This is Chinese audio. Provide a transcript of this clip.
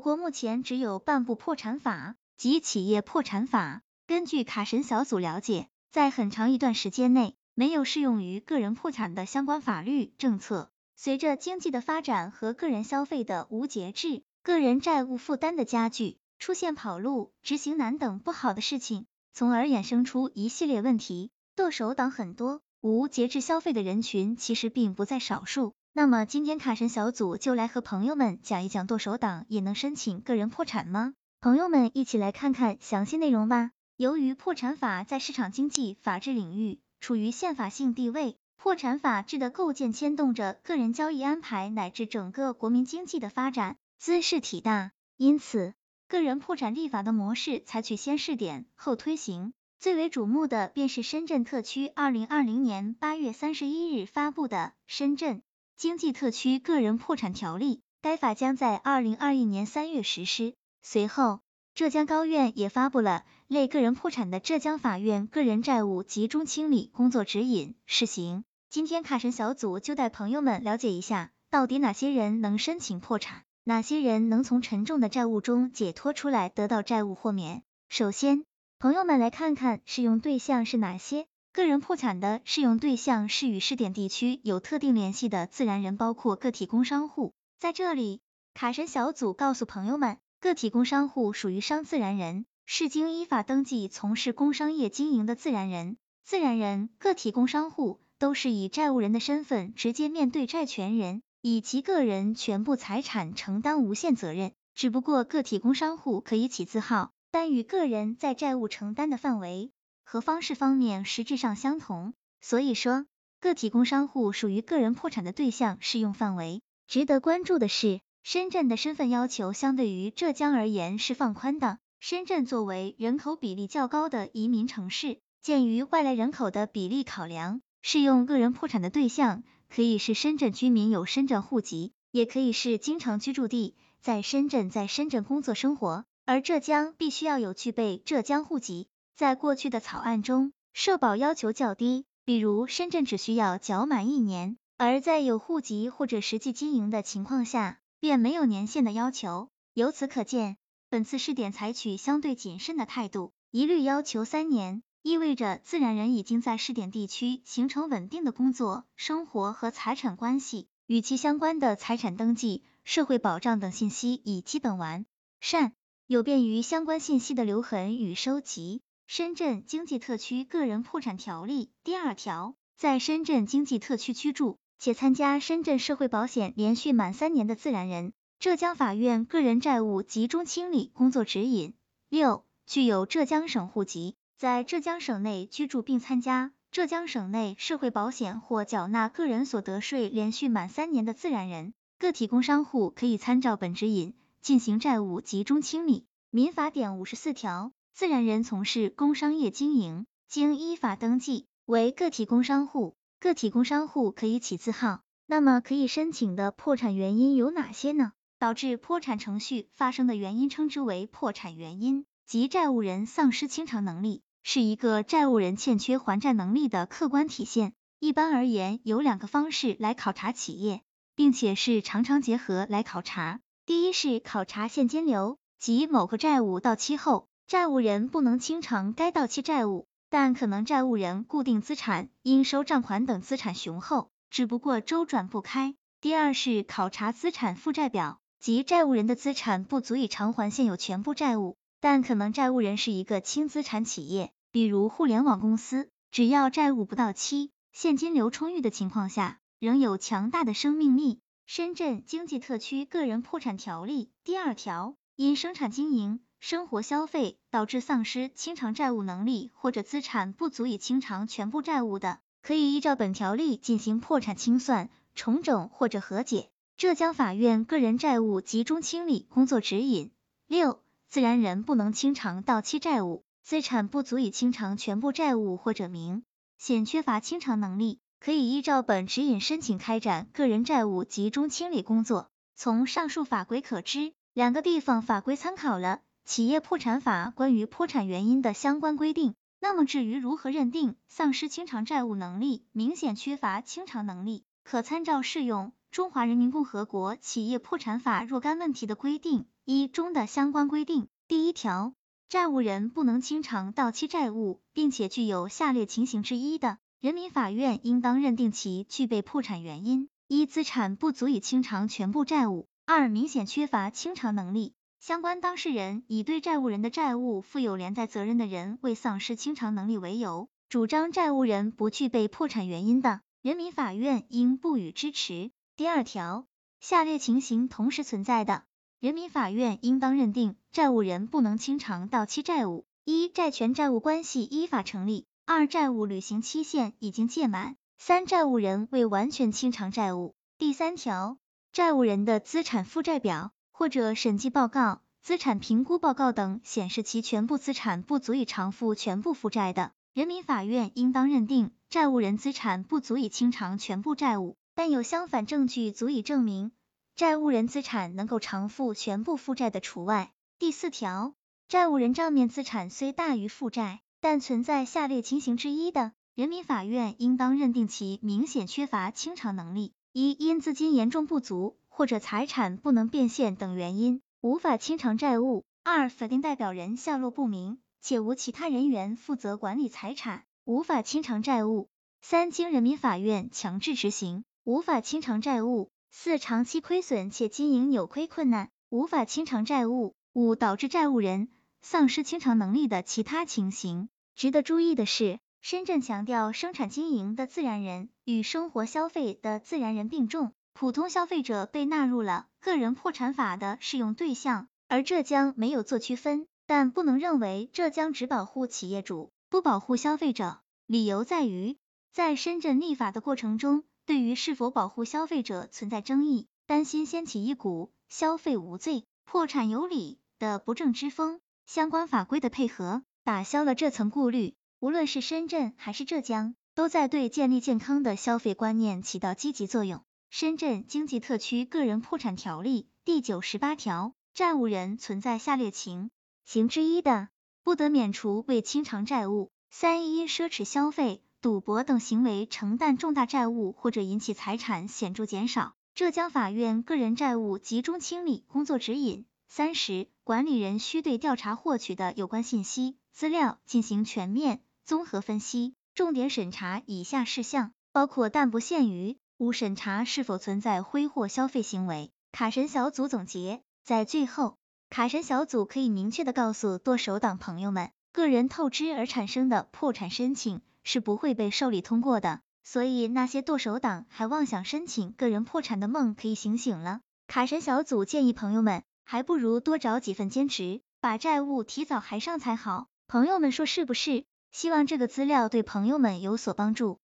国目前只有半部破产法及企业破产法。根据卡神小组了解，在很长一段时间内，没有适用于个人破产的相关法律政策。随着经济的发展和个人消费的无节制，个人债务负担的加剧，出现跑路、执行难等不好的事情，从而衍生出一系列问题。剁手党很多，无节制消费的人群其实并不在少数。那么今天卡神小组就来和朋友们讲一讲，剁手党也能申请个人破产吗？朋友们一起来看看详细内容吧。由于破产法在市场经济法治领域处于宪法性地位，破产法制的构建牵动着个人交易安排乃至整个国民经济的发展，兹事体大。因此，个人破产立法的模式采取先试点后推行。最为瞩目的便是深圳特区二零二零年八月三十一日发布的《深圳》。经济特区个人破产条例，该法将在二零二一年三月实施。随后，浙江高院也发布了类个人破产的浙江法院个人债务集中清理工作指引试行。今天卡神小组就带朋友们了解一下，到底哪些人能申请破产，哪些人能从沉重的债务中解脱出来，得到债务豁免。首先，朋友们来看看适用对象是哪些。个人破产的适用对象是与试点地区有特定联系的自然人，包括个体工商户。在这里，卡神小组告诉朋友们，个体工商户属于商自然人，是经依法登记从事工商业经营的自然人。自然人、个体工商户都是以债务人的身份直接面对债权人，以其个人全部财产承担无限责任。只不过个体工商户可以起字号，但与个人在债务承担的范围。和方式方面实质上相同，所以说个体工商户属于个人破产的对象适用范围。值得关注的是，深圳的身份要求相对于浙江而言是放宽的。深圳作为人口比例较高的移民城市，鉴于外来人口的比例考量，适用个人破产的对象可以是深圳居民有深圳户籍，也可以是经常居住地在深圳，在深圳工作生活，而浙江必须要有具备浙江户籍。在过去的草案中，社保要求较低，比如深圳只需要缴满一年，而在有户籍或者实际经营的情况下，便没有年限的要求。由此可见，本次试点采取相对谨慎的态度，一律要求三年，意味着自然人已经在试点地区形成稳定的工作、生活和财产关系，与其相关的财产登记、社会保障等信息已基本完善，有便于相关信息的留痕与收集。深圳经济特区个人破产条例第二条，在深圳经济特区居住且参加深圳社会保险连续满三年的自然人，浙江法院个人债务集中清理工作指引六，具有浙江省户籍，在浙江省内居住并参加浙江省内社会保险或缴纳个人所得税连续满三年的自然人，个体工商户可以参照本指引进行债务集中清理。民法典五十四条。自然人从事工商业经营，经依法登记为个体工商户，个体工商户可以起字号。那么可以申请的破产原因有哪些呢？导致破产程序发生的原因称之为破产原因，即债务人丧失清偿能力，是一个债务人欠缺还债能力的客观体现。一般而言，有两个方式来考察企业，并且是常常结合来考察。第一是考察现金流，即某个债务到期后。债务人不能清偿该到期债务，但可能债务人固定资产、应收账款等资产雄厚，只不过周转不开。第二是考察资产负债表，即债务人的资产不足以偿还现有全部债务，但可能债务人是一个轻资产企业，比如互联网公司，只要债务不到期，现金流充裕的情况下，仍有强大的生命力。深圳经济特区个人破产条例第二条，因生产经营。生活消费导致丧失清偿债务能力或者资产不足以清偿全部债务的，可以依照本条例进行破产清算、重整或者和解。浙江法院个人债务集中清理工作指引六，自然人不能清偿到期债务，资产不足以清偿全部债务或者明显缺乏清偿能力，可以依照本指引申请开展个人债务集中清理工作。从上述法规可知，两个地方法规参考了。企业破产法关于破产原因的相关规定，那么至于如何认定丧失清偿债务能力、明显缺乏清偿能力，可参照适用《中华人民共和国企业破产法》若干问题的规定一中的相关规定。第一条，债务人不能清偿到期债务，并且具有下列情形之一的，人民法院应当认定其具备破产原因：一、资产不足以清偿全部债务；二、明显缺乏清偿能力。相关当事人以对债务人的债务负有连带责任的人未丧失清偿能力为由，主张债务人不具备破产原因的，人民法院应不予支持。第二条，下列情形同时存在的，人民法院应当认定债务人不能清偿到期债务：一、债权债务关系依法成立；二、债务履行期限已经届满；三、债务人未完全清偿债务。第三条，债务人的资产负债表。或者审计报告、资产评估报告等显示其全部资产不足以偿付全部负债的，人民法院应当认定债务人资产不足以清偿全部债务，但有相反证据足以证明债务人资产能够偿付全部负债的除外。第四条，债务人账面资产虽大于负债，但存在下列情形之一的，人民法院应当认定其明显缺乏清偿能力：一、因资金严重不足。或者财产不能变现等原因，无法清偿债务；二、法定代表人下落不明，且无其他人员负责管理财产，无法清偿债务；三、经人民法院强制执行，无法清偿债务；四、长期亏损且经营扭亏困难，无法清偿债务；五、导致债务人丧失清偿能力的其他情形。值得注意的是，深圳强调生产经营的自然人与生活消费的自然人并重。普通消费者被纳入了个人破产法的适用对象，而浙江没有做区分，但不能认为浙江只保护企业主，不保护消费者。理由在于，在深圳立法的过程中，对于是否保护消费者存在争议，担心掀起一股消费无罪、破产有理的不正之风。相关法规的配合，打消了这层顾虑。无论是深圳还是浙江，都在对建立健康的消费观念起到积极作用。深圳经济特区个人破产条例第九十八条，债务人存在下列情形之一的，不得免除未清偿债务：三、因奢侈消费、赌博等行为承担重大债务或者引起财产显著减少。浙江法院个人债务集中清理工作指引三十，管理人需对调查获取的有关信息资料进行全面综合分析，重点审查以下事项，包括但不限于。五、审查是否存在挥霍消费行为。卡神小组总结，在最后，卡神小组可以明确的告诉剁手党朋友们，个人透支而产生的破产申请是不会被受理通过的。所以那些剁手党还妄想申请个人破产的梦可以醒醒了。卡神小组建议朋友们，还不如多找几份兼职，把债务提早还上才好。朋友们说是不是？希望这个资料对朋友们有所帮助。